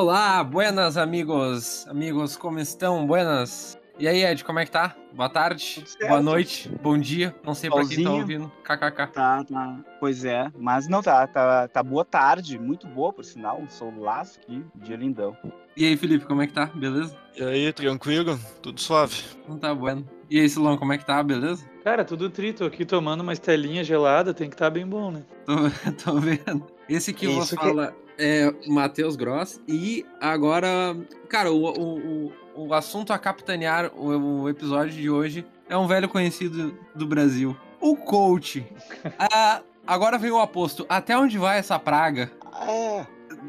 Olá, buenas amigos, amigos, como estão? Buenas. E aí, Ed, como é que tá? Boa tarde, boa noite, bom dia. Não sei pra quem tá ouvindo. KKK. Tá, tá. Pois é, mas não tá, tá, tá boa tarde, muito boa por sinal, um solaço aqui, dia lindão. E aí, Felipe, como é que tá? Beleza? E aí, tranquilo? Tudo suave? Não tá bueno. E aí, Silão, como é que tá? Beleza? Cara, tudo trito aqui tomando uma estelinha gelada, tem que estar bem bom, né? Tô, tô vendo. Esse que Isso que- fala é Matheus Gross. E agora, cara, o, o, o, o assunto a capitanear o, o episódio de hoje é um velho conhecido do Brasil. O coach. Ah, agora vem o aposto. Até onde vai essa praga? É.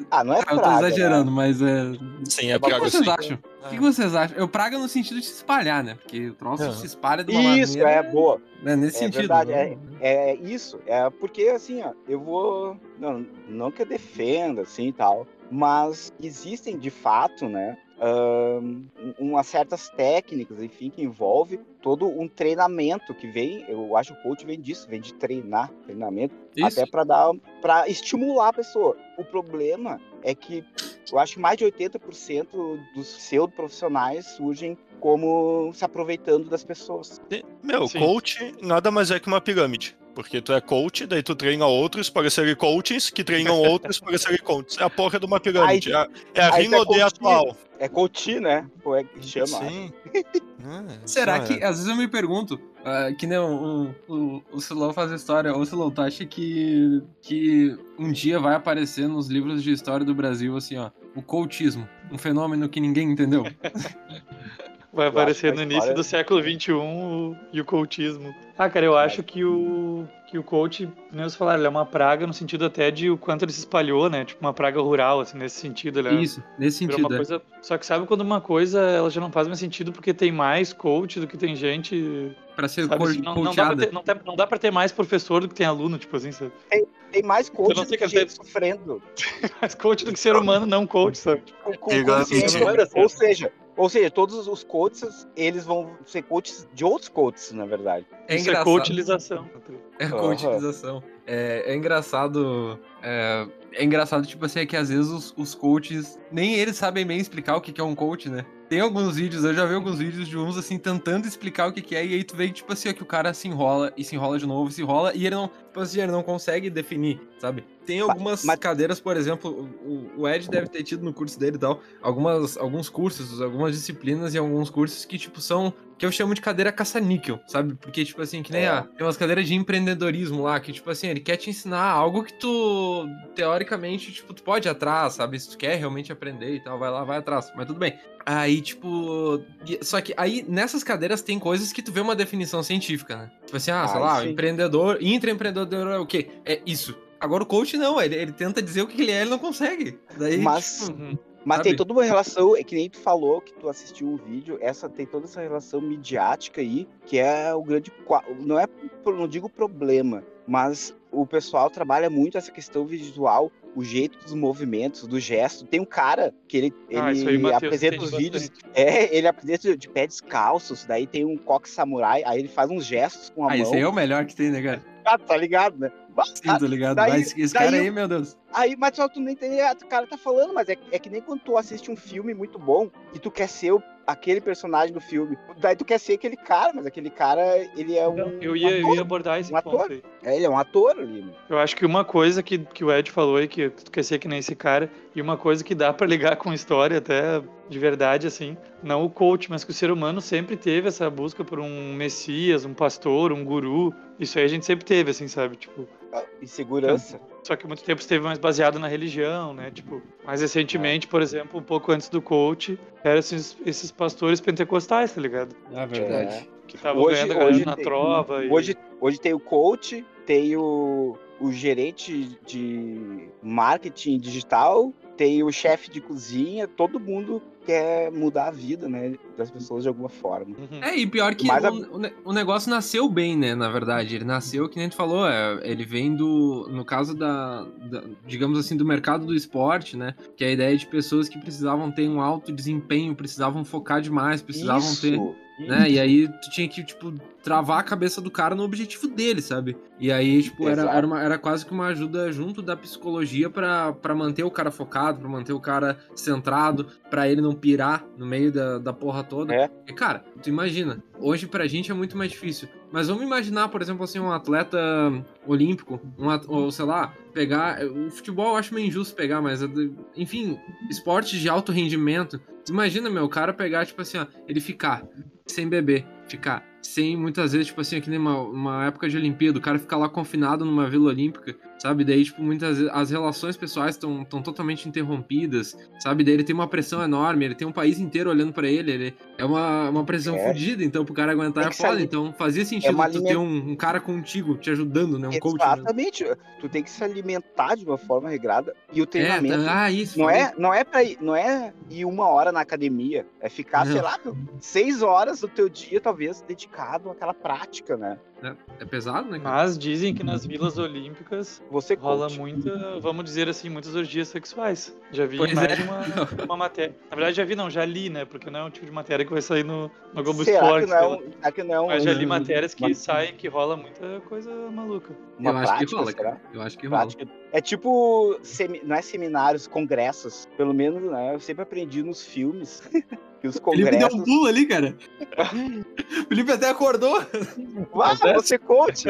Ah, não é Eu tô praga, exagerando, mas é. Sim, é O que praga vocês sim. acham? O que vocês acham? Eu praga no sentido de se espalhar, né? Porque o troço É. se espalha de Né? uma Isso, maneira. é boa. né? Nesse É sentido. verdade, né? É isso, é porque assim, ó, eu vou. Não, não que eu defenda, assim e tal, mas existem de fato, né? Umas certas técnicas, enfim, que envolve todo um treinamento que vem, eu acho que o coach vem disso, vem de treinar, treinamento, Isso. até para dar, para estimular a pessoa. O problema é que eu acho que mais de 80% dos pseudo-profissionais surgem como se aproveitando das pessoas. Meu, Sim. coach nada mais é que uma pirâmide. Porque tu é coach, daí tu treina outros para serem coaches, que treinam outros para serem coaches. É a porra de uma pirâmide. Aí- é, é a tu é atual. É coach, né? Pô, é que chama. Sim. Ah, Será isso que, às vezes eu me pergunto, ah, que nem o, o, o Silão faz história, ô Silão, tu acha que, que um dia vai aparecer nos livros de história do Brasil, assim, ó, o coachismo, um fenômeno que ninguém entendeu? Vai Eu aparecer no início do século XXI o, e o coachismo. Ah, cara, eu acho que o, que o coach, nem vocês falaram, ele é uma praga no sentido até de o quanto ele se espalhou, né? Tipo, uma praga rural, assim, nesse sentido. Ele é- Isso, nesse sentido. uma é. coisa... Só que sabe quando uma coisa ela já não faz mais sentido porque tem mais coach do que tem gente. Pra ser Sabe? assim, não, não, dá pra coachada. ter, não, tem- não dá pra ter mais professor do que tem aluno, tipo assim, sabe? Tem mais coach do que que gente sofrendo. Mais coach do que ser humano, não coach, sabe? Com, com certo. Ou seja, ou seja, todos os coaches, eles vão ser coaches de outros coaches, na verdade. É Isso é coachilização. É coachilização. É, é engraçado. É, é engraçado, tipo assim, é que às vezes os, os coaches nem eles sabem bem explicar o que, que é um coach, né? Tem alguns vídeos, eu já vi alguns vídeos de uns assim, tentando explicar o que, que é, e aí tu vê, tipo assim, ó, que o cara se enrola e se enrola de novo, se enrola, e ele não, tipo assim, ele não consegue definir, sabe? Tem algumas mas- cadeiras, por exemplo, o, o Ed deve ter tido no curso dele e tal, algumas, alguns cursos, algumas disciplinas e alguns cursos que, tipo, são que eu chamo de cadeira caça-níquel, sabe? Porque, tipo assim, que nem É. a. Tem umas cadeiras de empreendedorismo lá, que, tipo assim, ele quer te ensinar algo que tu, teoricamente, tipo, tu pode ir atrás, sabe? Se tu quer realmente aprender e tal, vai lá, vai atrás. Mas tudo bem. Aí, tipo. Só que aí, nessas cadeiras, tem coisas que tu vê uma definição científica, né? Tipo assim, ah, sei Ah, lá, sim. empreendedor, intraempreendedor é o quê? É isso. Agora o coach não, ele, ele tenta dizer o que ele é, ele não consegue. Daí, Mas- tipo, Uhum. Mas Sabe? tem toda uma relação, é que nem tu falou que tu assistiu um vídeo, essa tem toda essa relação midiática aí, que é o grande. Não é, não digo problema, mas o pessoal trabalha muito essa questão visual, o jeito dos movimentos, do gesto. Tem um cara que ele, Ah, aí, ele Matheus, apresenta os vídeos. bastante. É, ele apresenta de pé descalços, daí tem um coque samurai, aí ele faz uns gestos com a ah, mão. esse aí é o melhor que tem, né, cara? Ah, tá ligado, né? Sim, tô ligado. daí- Mas esse daí cara aí, meu Deus. Aí, mas só tu não entende, ah, o cara tá falando, mas é, é que nem quando tu assiste um filme muito bom e tu quer ser o- aquele personagem do filme. Daí tu quer ser aquele cara, mas aquele cara, ele é um. Eu, ia, eu ia abordar esse um ponto ator. aí. É, ele é um ator ali. Eu acho que uma coisa que, que o Ed falou aí, que tu quer ser que nem esse cara, e uma coisa que dá pra ligar com história até de verdade, assim, não o coach, mas que o ser humano sempre teve essa busca por um messias, um pastor, um guru. Isso aí a gente sempre teve, assim, sabe? Tipo, Insegurança. Só que muito tempo esteve mais baseado na religião, né? Tipo, mais recentemente, por exemplo, um pouco antes do coach, eram esses, esses pastores pentecostais, tá ligado? Ah, verdade. Que estavam Hoje- ganhando hoje na tem- trova. e- Hoje, hoje tem o coach, tem o, o gerente de marketing digital, tem o chefe de cozinha, todo mundo quer mudar a vida, né, das pessoas de alguma forma. Uhum. É, e pior que Mas a- o, ne- o negócio nasceu bem, né? Na verdade, ele nasceu, que nem tu falou, é, ele vem do. No caso da, da- digamos assim, do mercado do esporte, né? Que é a ideia de pessoas que precisavam ter um alto desempenho, precisavam focar demais, precisavam Isso, ter. Né? E aí tu tinha que, tipo, travar a cabeça do cara no objetivo dele, sabe? E aí, tipo, era, era, uma- era quase que uma ajuda junto da psicologia pra manter o cara focado, pra manter o cara centrado, pra ele não pirar no meio da, da porra toda. É. E, cara, tu imagina, hoje pra gente é muito mais difícil. Mas vamos imaginar, por exemplo, assim, um atleta olímpico, um at- ou sei lá, pegar. O futebol eu acho meio injusto pegar, mas enfim, esportes de alto rendimento. Tu imagina, meu, o cara pegar, tipo assim, ó, ele ficar sem beber, ficar sem muitas vezes, tipo assim, que nem uma, uma época de Olimpíada, o cara ficar lá confinado numa vila olímpica, sabe? Daí, tipo, muitas vezes as relações pessoais estão totalmente interrompidas, sabe? Daí ele tem uma pressão enorme, ele tem um país inteiro olhando pra ele, ele é uma, uma pressão É. fodida, então pro cara aguentar é se foda. Então fazia sentido uma tu ter um, um cara contigo te ajudando, né? Um coach. né? Exatamente. Tu tem que se alimentar de uma forma regrada. E o É, treinamento tá- ah, isso. Não é, não é para ir, não é ir uma hora na academia, é ficar, sei Não. lá, seis horas do teu dia, talvez, dedicado àquela prática, né? É pesado, né? cara? Mas dizem que nas vilas olímpicas Você rola coach. muita, vamos dizer assim, muitas orgias sexuais. Já vi Pois mais é. de uma, uma matéria. Na verdade, já vi, não, já li, né? Porque não é um tipo de matéria que vai sair no, no Globo Será Esporte. que não é um, que não é um, Mas já li matérias que uma- saem que rola muita coisa maluca. uma eu acho prática, que rola, será? Eu acho que rola. Prática. É tipo, não é seminários, congressos. Pelo menos, né? Eu sempre aprendi nos filmes que os Felipe deu um congressos. pulo ali, cara. Felipe até acordou. Vá, você coach!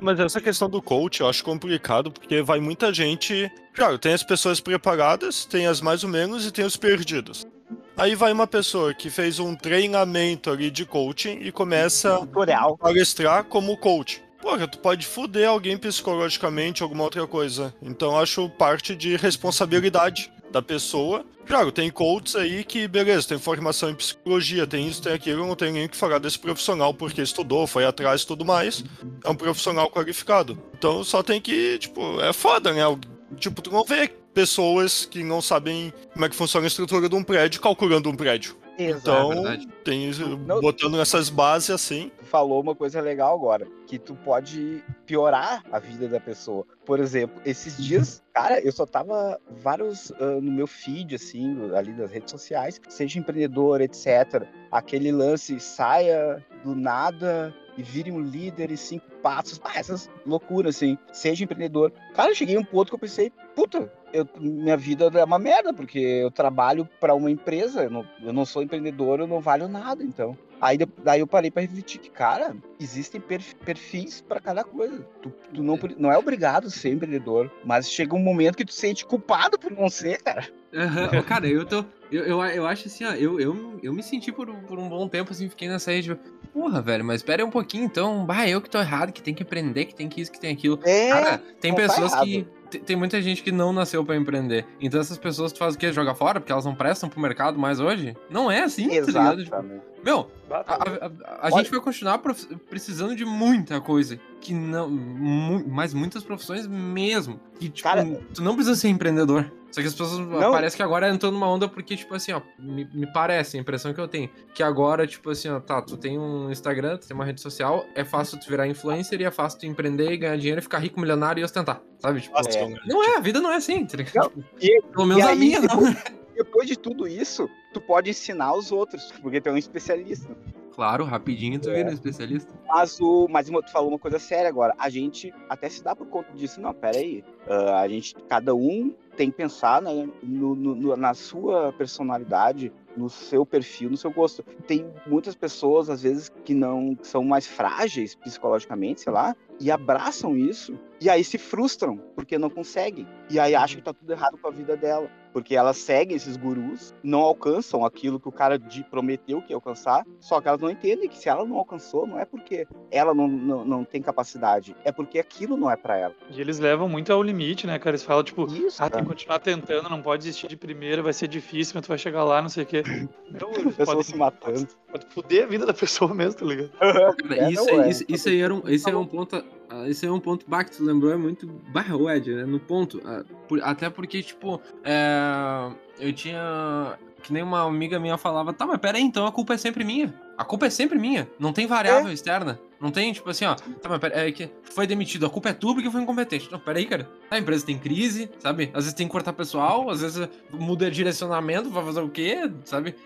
Mas essa questão do coach eu acho complicado, porque vai muita gente. Claro, tem as pessoas preparadas, tem as mais ou menos e tem os perdidos. Aí vai uma pessoa que fez um treinamento ali de coaching e começa Tutorial. a palestrar como coach. Porra, tu pode foder alguém psicologicamente, alguma outra coisa. Então acho parte de responsabilidade da pessoa. Claro, tem coaches aí que, beleza, tem formação em psicologia, tem isso, tem aquilo, não tem nem o que falar desse profissional, porque estudou, foi atrás e tudo mais. É um profissional qualificado. Então só tem que, tipo, é foda, né? Tipo, tu não vê pessoas que não sabem como é que funciona a estrutura de um prédio calculando um prédio. Então, É tem Não- botando essas bases assim. Falou uma coisa legal agora, que tu pode piorar a vida da pessoa. Por exemplo, esses dias, cara, eu só tava vários ah, no meu feed, assim, ali das redes sociais, seja empreendedor, etc. Aquele lance, saia do nada e vire um líder em cinco passos. Ah, essas loucuras, assim. Seja empreendedor. Cara, eu cheguei a um ponto que eu pensei, puta, eu- minha vida é uma merda, porque eu trabalho para uma empresa, eu não, eu não sou empreendedor, eu não valho nada, então. Aí daí eu parei para refletir que, cara, existem perf- perfis para cada coisa. Tu, tu não, pre- não é obrigado a ser empreendedor, mas chega um momento que tu se sente culpado por não ser, cara. Ô, Cara, eu tô. Eu, eu, eu acho assim, ó, eu, eu, eu me senti por, por um bom tempo, assim, fiquei nessa rede. Porra, velho, mas espera aí um pouquinho, então. Bah, eu que tô errado, que tem que empreender, que tem que isso, que tem aquilo. É, Cara, tem tá pessoas errado. que. Te- Tem muita gente que não nasceu pra empreender. Então essas pessoas tu faz o quê? Joga fora? Porque elas não prestam pro mercado mais hoje? Não é assim, tá ligado? Tipo, exatamente. meu, a, a- a- a gente vai continuar precisando de muita coisa. Que não. mu- mas muitas profissões mesmo. Que, tipo, Cara- tu não precisa ser empreendedor. Só que as pessoas parece que agora entrou numa onda porque, tipo assim, ó, me, me parece, a impressão que eu tenho. Que agora, tipo assim, ó, tá, tu tem um Instagram, tu tem uma rede social, é fácil tu virar influencer e é fácil tu empreender e ganhar dinheiro e ficar rico, milionário e ostentar. Sabe? Tipo, Nossa, É. não é, a vida não é assim, tá ligado? Não, Tipo, e- Pelo menos e a aí, minha não. Depois de tudo isso, tu pode ensinar os outros, porque tu é um especialista. Claro, rapidinho tu vira um especialista. Mas o. Mas tu falou uma coisa séria agora. A gente até se dá por conta disso. Não, pera aí. Ah, a gente, cada um tem que pensar né, no- no- na sua personalidade, no seu perfil, no seu gosto. Tem muitas pessoas, às vezes, que não que são mais frágeis psicologicamente, sei lá, e abraçam isso, e aí se frustram, porque não conseguem. E aí acham que tá tudo errado com a vida dela. Porque elas seguem esses gurus, não alcançam aquilo que o cara de- prometeu que ia alcançar, só que elas não entendem que se ela não alcançou, não é porque ela não, não, não tem capacidade, é porque aquilo não é pra ela. E eles levam muito ao limite, né, cara? Eles falam, tipo, Isso, ah, tem que continuar tentando, não pode desistir de primeira, vai ser difícil, mas tu vai chegar lá, não sei o quê. Meu, eles Pessoas podem se matando. pode fuder a vida da pessoa mesmo, tá ligado? É, isso, é. isso, isso aí era um, esse é um ponto. Ah, Esse é um ponto bah, que tu lembrou, é muito. Bah, o Ed, né? No ponto. ah, até porque, tipo, é, eu tinha. Que nem uma amiga minha falava, tá, mas pera aí, então a culpa é sempre minha. A culpa é sempre minha. Não tem variável externa. Não tem, tipo assim, ó. Tá, mas pera, é que foi demitido. A culpa é tua porque foi incompetente. Não, pera aí, cara. A empresa tem crise, sabe? Às vezes tem que cortar pessoal, às vezes muda direcionamento, vai fazer o quê, sabe?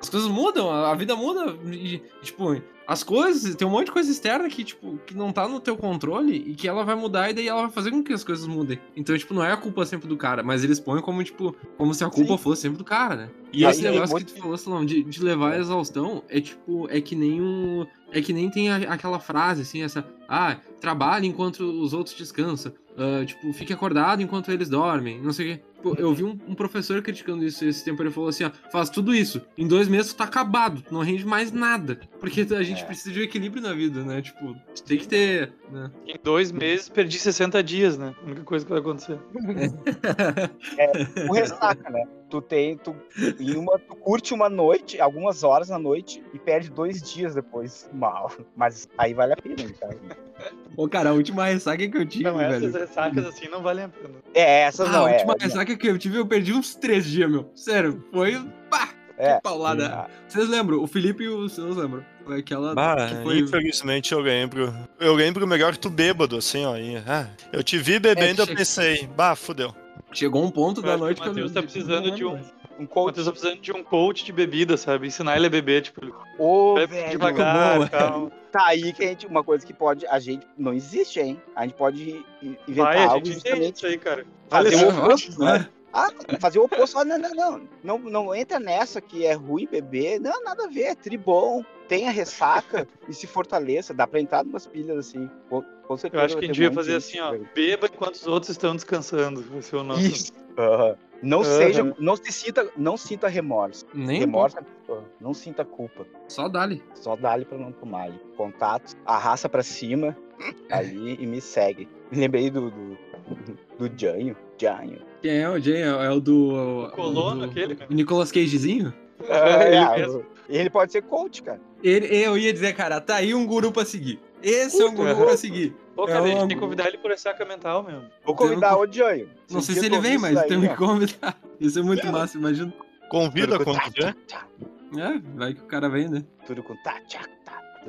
As coisas mudam, a a vida muda. E, tipo, as coisas, tem um monte de coisa externa que, tipo, que não tá no teu controle e que ela vai mudar e daí ela vai fazer com que as coisas mudem. Então, tipo, não é a culpa sempre do cara, mas eles põem como, tipo, como se a culpa Sim. fosse sempre do cara, né? E Aí esse negócio muito- que tu falou, Salão, de, de levar a exaustão, é tipo, é que nem um. É que nem tem a- aquela frase, assim, essa. Ah, trabalhe enquanto os outros descansam. ah, tipo, fique acordado enquanto eles dormem. Não sei o quê. Pô, eu vi um, um professor criticando isso esse tempo. Ele falou assim: ó, faz tudo isso. Em dois meses tu tá acabado. Tu não rende mais nada. Porque a gente É. precisa de um equilíbrio na vida, né? Tipo, tu tem que ter. Né? Em dois meses perdi 60 dias, né? A única coisa que vai acontecer. O ressaca, né? Tu tem, tu, em uma, tu curte uma noite, algumas horas na noite, e perde dois dias depois. Mal. Mas aí vale a pena, cara. Ô, cara, a última ressaca que eu tive, Não, essas velho. ressacas assim não valem a pena. É, essas Ah, não a é. última não. ressaca que eu tive, eu perdi uns três dias, meu. Sério, foi. Pá! É. Que paulada. Ah, Vocês lembram? O Felipe e o Silas lembram? Foi aquela. Bah, que foi... infelizmente eu lembro. Eu lembro melhor que tu bêbado, assim, ó. e- ah, eu te vi bebendo, É, eu pensei, bah, fudeu. Chegou um ponto Eu da que noite o que eu Matheus tá não- precisando não de um- um O coach. Matheus tá precisando de um coach de bebida, sabe? Ensinar ele a beber, tipo, Ô, bebe velho. devagar, boa. calma. Tá aí que a gente, uma coisa que pode, a gente, não existe, hein? A gente pode inventar Vai, a algo gente entende justamente, isso aí, cara. fazer só. oposto, Ó, né? Ah, fazer o oposto, ah, não, não, não, não, não entra nessa que é ruim beber, não, nada a ver, é tribom, tenha ressaca e se fortaleça, dá pra entrar numas pilhas assim, com, com certeza. Eu acho que a gente monte fazer assim, ó. Beba enquanto os outros estão descansando. Vai ser o nosso. Isso. Aham. Não Aham. seja, não se sinta, não sinta remorso. Nem um remorso, não sinta culpa. Só dali. Só dá ali pra não tomar ali. Contato, arrasta pra cima ali e me segue. Me lembrei do, do, do Janho. Janho. Quem é o Jay? É é o do. O colono, do- aquele, né? O Nicolas Cagezinho? É, ele É, ele pode ser coach, cara. Ele, eu ia dizer, cara, tá aí um guru pra seguir. Esse é um guru Puta. pra seguir. Pô, cara, É a gente um- tem que convidar ele por ressaca mental mesmo. Vou convidar o Janho. Não sei se ele vem, mas temos que convidar. Isso é muito massa, imagina. Convida quando vier. É, vai que o cara vem, né? Tudo com tá, tchá,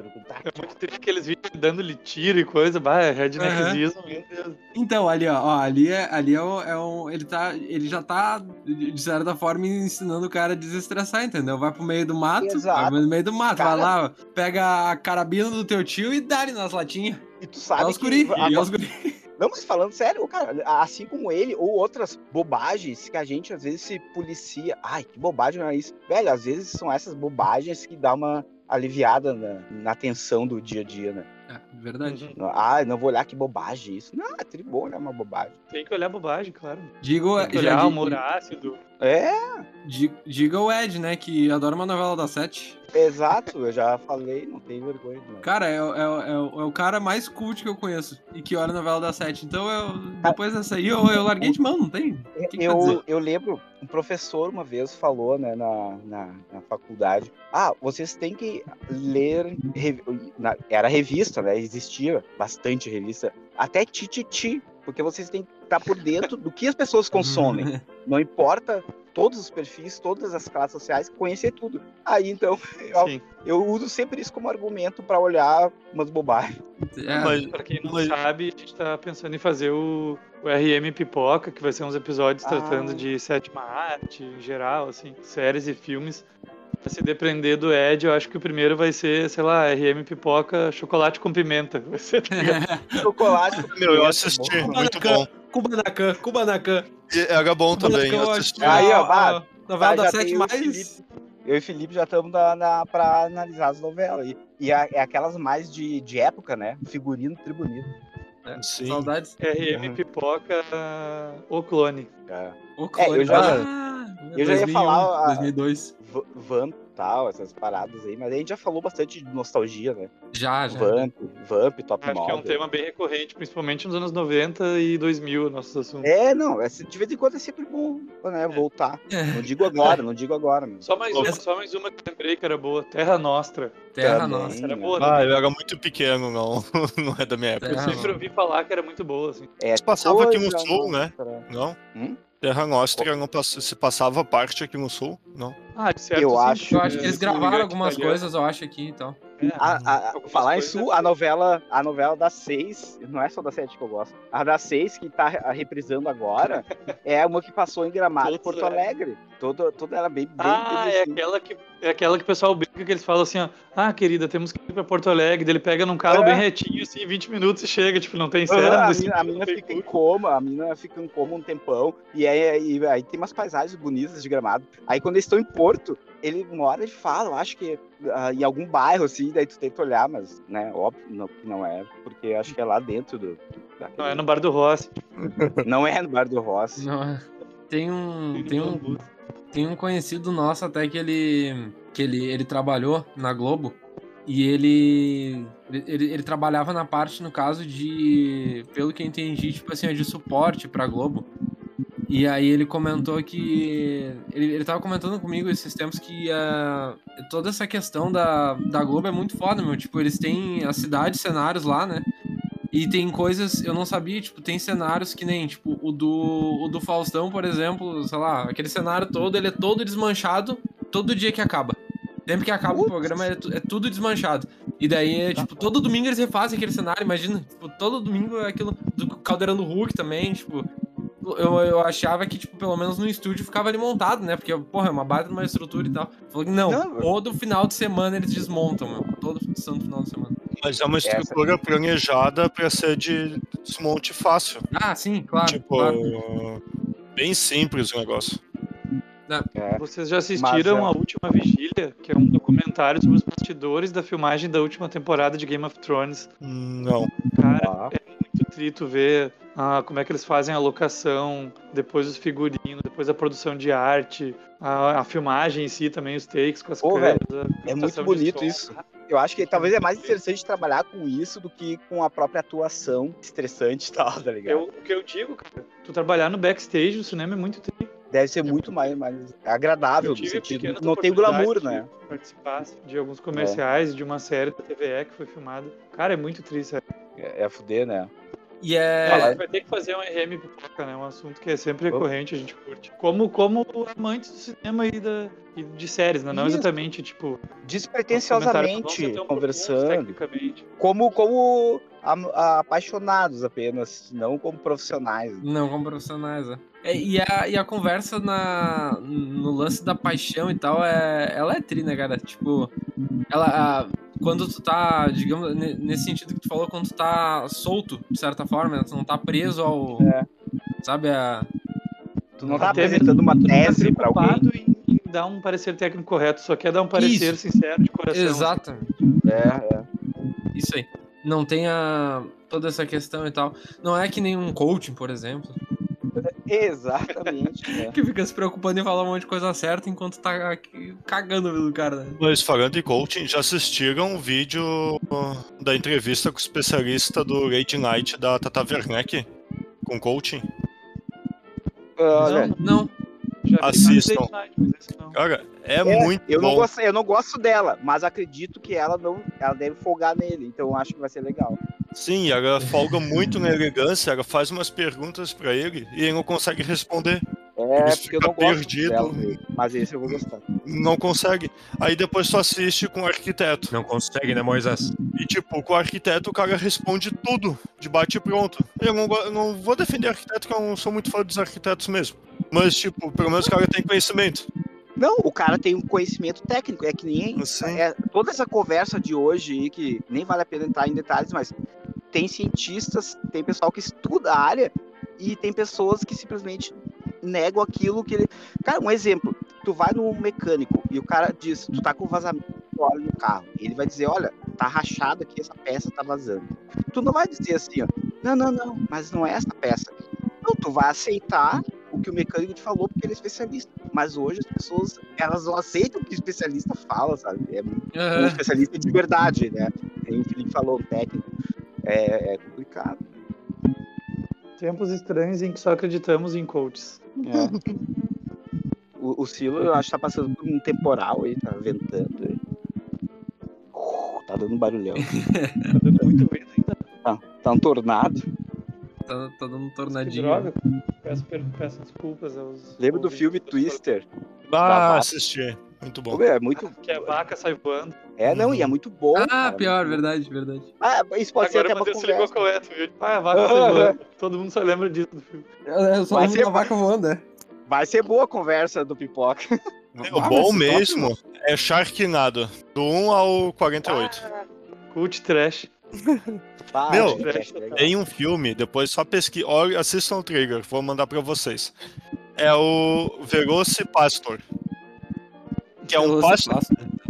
É muito triste aqueles vídeos dando-lhe tiro e coisa. Bah, é redneckismo, meu Deus. Então, ali, ó, ó, ali é, ali é, o, é um, ele tá, ele já tá, de certa forma, ensinando o cara a desestressar, entendeu? Vai pro meio do mato, Exato. vai no meio do mato, Cara- vai lá, pega a carabina do teu tio e dá-lhe nas latinhas. E tu É sabe os que... guri, a- e é os guri. Não, mas falando sério, o cara, assim como ele, ou outras bobagens que a gente às vezes se policia. Ai, que bobagem é isso? Velho, às vezes são essas bobagens que dá uma aliviada na, na tensão do dia a dia, né? É, verdade. Uhum. Ah, não vou olhar que bobagem isso. Não, é tribom, né? Uma bobagem. Tem que olhar bobagem, claro. Digo, Tem que já olhar di- humor ácido. É, di- diga o Ed, né, que adora uma novela da Sete. exato, eu já falei, não tem vergonha. Não. Cara, é, o- é, é, é o cara mais cult que eu conheço e que olha novela da Sete. Então, eu, depois dessa aí, eu, eu larguei de mão, não tem? Que que? Eu, eu lembro, um professor uma vez falou né, na, na, na faculdade: Ah, vocês têm que ler. rev- era revista, né? Existia bastante revista, até Tititi, porque vocês têm que estar por dentro do que as pessoas consomem. Não importa todos os perfis, todas as classes sociais, conhecer tudo. Aí então, eu, eu uso sempre isso como argumento para olhar umas bobagens. É, Mas- Pra quem não Mas- sabe, a gente tá pensando em fazer o, o RM Pipoca, que vai ser uns episódios Ah. tratando de sétima arte, em geral, assim, séries e filmes. Se depender do Ed, eu acho que o primeiro vai ser, sei lá, RM Pipoca, chocolate com pimenta. Vai ser tá ligado? Chocolate. Meu, eu assisti, bom. muito bom. Kubanacan, Kubanacan. E Era bom também, Aí, é ó, bah, Novela da já Sete mais... Felipe. Eu e o Felipe já estamos na, na, para analisar as novelas. E, e a- é aquelas mais de, de época, né? Figurino tribunito. É, Sim. Saudades. RM Uhum. Pipoca, o clone. É. O É, eu já- Ah, eu já ia 2001, falar a- 2002. V- Vamp e tal, essas paradas aí. Mas a gente já falou bastante de nostalgia, né? Já, já. Vamp, Vamp, Top Acho que é um Model. tema bem recorrente, principalmente nos anos 90 e 2000, nossos assuntos. É, não, é, de vez em quando é sempre bom né, voltar. Não digo agora, não digo agora. Mas... Só mais uma, só mais uma que eu lembrei que era boa. Terra Nostra. Terra Também. nossa. Era boa, Ah, né? eu era muito pequeno, não. Não é da minha época. Eu Terra sempre ouvi falar que era muito boa, assim. É passava aqui no sul, né? Não? Hum? Terra Nostra não pass... se passava parte aqui no sul? Não. Ah, de certo, Eu sim, acho- Eu acho que eles gravaram algumas coisas, eu acho, aqui e tal. É. A, a- falar em coisas Sul, é- a novela, a novela das seis, não é só da sete que eu gosto. A das seis que tá re- reprisando agora é uma que passou em Gramado Todos, Porto é. Alegre. Toda, toda ela bem, bem Ah, é assim. aquela que é aquela que o pessoal brinca que eles falam assim, ó, ah, querida, temos que ir pra Porto Alegre, ele pega num carro É. bem retinho, assim, 20 minutos e chega, tipo, não tem Ah, cena, a desse mina, a tipo, mina tem fica em coma, a mina fica em coma um tempão, e aí, e aí tem umas paisagens bonitas de gramado. Aí quando eles estão em Porto, ele mora e fala, eu acho que ah, em algum bairro, assim, daí tu tenta olhar, mas, né, óbvio não, que não é, porque acho que é lá dentro do. daquele- Não, é no bar do Rossi. Não é no bar do Rossi. Não, é. tem um, tem um, tem um conhecido nosso até que ele, que ele, ele trabalhou na Globo e ele, ele, ele trabalhava na parte, no caso, de, pelo que eu entendi, tipo assim, de suporte pra Globo. E aí ele comentou que. Ele, ele tava comentando comigo esses tempos que ah, toda essa questão da, da Globo é muito foda, meu. Tipo, eles têm a cidade, cenários lá, né? E tem coisas, eu não sabia, tipo, tem cenários que nem, tipo, o do, o do Faustão, por exemplo, sei lá, aquele cenário todo, ele é todo desmanchado todo dia que acaba. Sempre que acaba o Putz. programa é, é tudo desmanchado. E daí, é, tipo, todo domingo eles refazem aquele cenário, imagina, tipo, todo domingo é aquilo do Caldeirão do Hulk também, tipo, eu, eu achava que, tipo, pelo menos no estúdio ficava ali montado, né? Porque, porra, é uma baita de uma estrutura e tal. Falou que não, Não, todo final de semana eles desmontam, meu. Todo santo final de semana. Mas é uma estrutura planejada pra ser de desmonte fácil. Ah, sim, claro. tipo, claro. bem simples o negócio. É. Vocês já assistiram Mas, é. A Última Vigília, que é um documentário sobre os bastidores da filmagem da última temporada de Game of Thrones. Não. Cara, Ah, é muito trito ver ah, como é que eles fazem a locação, depois os figurinos, depois a produção de arte, a, a filmagem em si também, os takes com as Pô, câmeras. é muito bonito isso. Eu acho que talvez é mais interessante trabalhar com isso do que com a própria atuação estressante e tal, tá ligado? Eu, o que eu digo, cara, tu trabalhar no backstage do cinema é muito triste. Deve ser muito mais, mais agradável no sentido. Não tem o glamour, né? de Participar de alguns comerciais, de uma série da TVE que foi filmada. Cara, é muito triste. sério. É, é fuder, né? E É, é. a gente vai ter que fazer um RM pipoca, né? Um assunto que é sempre recorrente, a gente curte. Como, como amantes do cinema e, da, e de séries, né? Não Isso. exatamente, tipo. Despretensiosamente conversando. Como, como apaixonados apenas, não como profissionais. Não, como profissionais, é. É, E a, e a conversa na, no lance da paixão e tal, é, ela é tri, né, cara? Tipo, ela, a- quando tu tá, digamos, ne- nesse sentido que tu falou, quando tu tá solto, de certa forma, né? tu não tá preso ao. É. Sabe, a. Tu não tá apresentando uma tá tese pra alguém. em, em dar um parecer técnico correto, só quer dar um parecer sincero de coração. assim. Exatamente. É, é. Isso aí. Não tem a, toda essa questão e tal. Não é que nem um coaching, por exemplo, Exatamente. né? que fica se preocupando em falar um monte de coisa certa enquanto tá aqui cagando do cara, né? Mas falando em coaching, já assistiram um vídeo da entrevista com o especialista do Late Night da Tata Werneck? Com coaching? Olha, Não, não. Já Assistam. Night, não. Cara, é, É, muito eu não, bom. gosto, eu não gosto dela, mas acredito que ela não. Ela deve folgar nele, então eu acho que vai ser legal. Sim, ela folga muito na elegância, ela faz umas perguntas pra ele e ele não consegue responder. É, Ele porque eu não gosto perdido. dela, mas esse eu vou gostar. Não consegue. Aí depois tu assiste com o arquiteto. Não consegue, né, Moisés? E tipo, com o arquiteto o cara responde tudo, de bate e pronto. Eu não, não vou defender arquiteto, que eu não sou muito fã dos arquitetos mesmo. Mas, tipo, pelo menos o cara tem conhecimento. Não, o cara tem um conhecimento técnico, é que nem. Sim. É, toda essa conversa de hoje que nem vale a pena entrar em detalhes, mas tem cientistas, tem pessoal que estuda a área e tem pessoas que simplesmente negam aquilo que ele. Cara, um exemplo, tu vai no mecânico e o cara diz, tu tá com vazamento de óleo no carro. Ele vai dizer, olha, tá rachado aqui, essa peça tá vazando. Tu não vai dizer assim, ó, não, não, não, mas não é essa peça. Não, tu vai aceitar que o mecânico te falou porque ele é especialista. Mas hoje as pessoas, elas não aceitam o que o especialista fala, sabe? É um Aham. especialista de verdade, né? Tem o Felipe falou, técnico. É, é complicado. Tempos estranhos em que só acreditamos em coaches. É. O, o Silo, eu acho que tá passando por um temporal aí, tá ventando aí. Uh, Tá dando um barulhão. Tá dando muito vento ainda. Tá, tá um tornado. Tá, tá dando um Que tornadinho. droga. Peço, per- peço desculpas aos. Lembra do filme Twister? Ah, assisti. Muito bom. É muito. Que a vaca sai voando. É, não, e é muito bom. Ah, cara, pior, verdade, verdade. Ah, isso pode ser Agora até o uma ligou conversa. é, tu viu? Ah, a vaca sai voando. Todo mundo só lembra disso do filme. Eu só Vai lembro ser- da vaca voando, né? Vai ser boa a conversa do Pipoca. É, o bom mesmo é Sharknado, do 1 ao 48. Cult trash. Meu. Tem um filme, depois só pesquisa, assistam o trailer, vou mandar pra vocês. É o Velocipastor. Que é um pastor,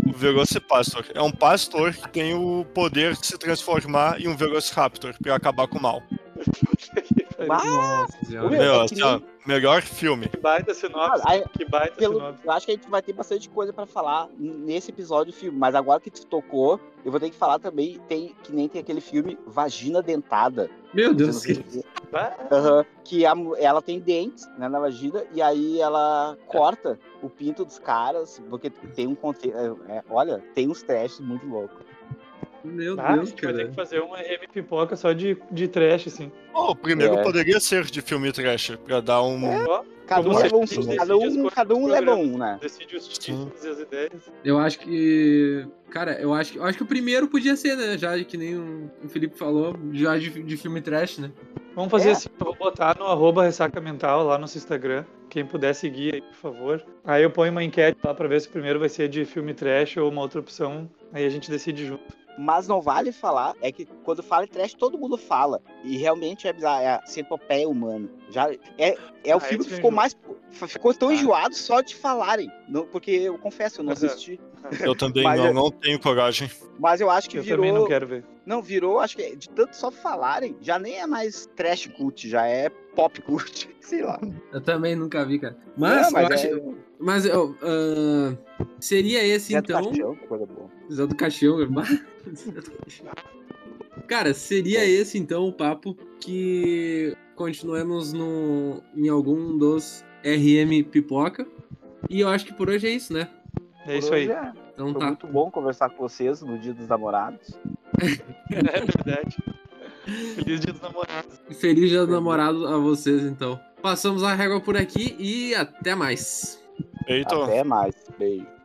o Velocipastor. É um pastor que tem o poder de se transformar em um Velociraptor pra acabar com o mal. Ah. Meu, é assim, nem- ó, melhor filme. Que baita sinopse. Ah, aí- Que baita Pelo, sinopse. eu acho que a gente vai ter bastante coisa pra falar nesse episódio do filme, mas agora que tu tocou, eu vou ter que falar também, tem, que nem tem aquele filme Vagina Dentada. Meu Deus, viu? Ah, Aham, que a ela tem dentes né, na vagina e aí ela corta o pinto dos caras, porque tem um conte... é, é, olha, tem uns trashes muito loucos. Meu ah, Deus, gente vai ter cara. que fazer uma RM pipoca só de, de trash, assim. Oh, o primeiro É. poderia ser de filme trash, pra dar um. Ó, Cada um, leva um, cada um, cada um leva um, né? decide os títulos e as ideias. Eu acho que. Cara, eu acho que, eu acho que o primeiro podia ser, né? Já que nem o o Felipe falou, já de, de filme trash, né? Vamos fazer É. assim, eu vou botar no arroba ressaca mental lá no nosso Instagram. Quem puder seguir aí, por favor. Aí eu ponho uma enquete lá pra ver se o primeiro vai ser de filme trash ou uma outra opção. Aí a gente decide junto. Mas não vale falar, é que quando fala em trash, todo mundo fala. E realmente é bizarro, é a centopeia humana. Já, é, é o Ah, filme que ficou mais. Ficou tão Ah. enjoado só de falarem. Não, porque eu confesso, eu não assisti. Eu também Mas não, é- não tenho coragem. Mas eu acho que Eu virou. também não quero ver. Não, virou, acho que de tanto só falarem, já nem é mais trash cult, já é pop cult, sei lá. Eu também nunca vi, cara. Mas, Não, mas eu acho. é- Mas eu, ah, seria esse Zé do então. Caixão, que coisa boa. Zé do Caixão. Do Caixão. Cara, seria esse então o papo que continuemos no, em algum dos RM Pipoca. E eu acho que por hoje é isso, né? É isso aí. É. Então Foi tá. muito bom conversar com vocês no Dia dos Namorados. É verdade. Feliz dia dos namorados. Feliz dia do namorado a vocês, então. Passamos a régua por aqui e até mais. Eita. Até mais. Beijo.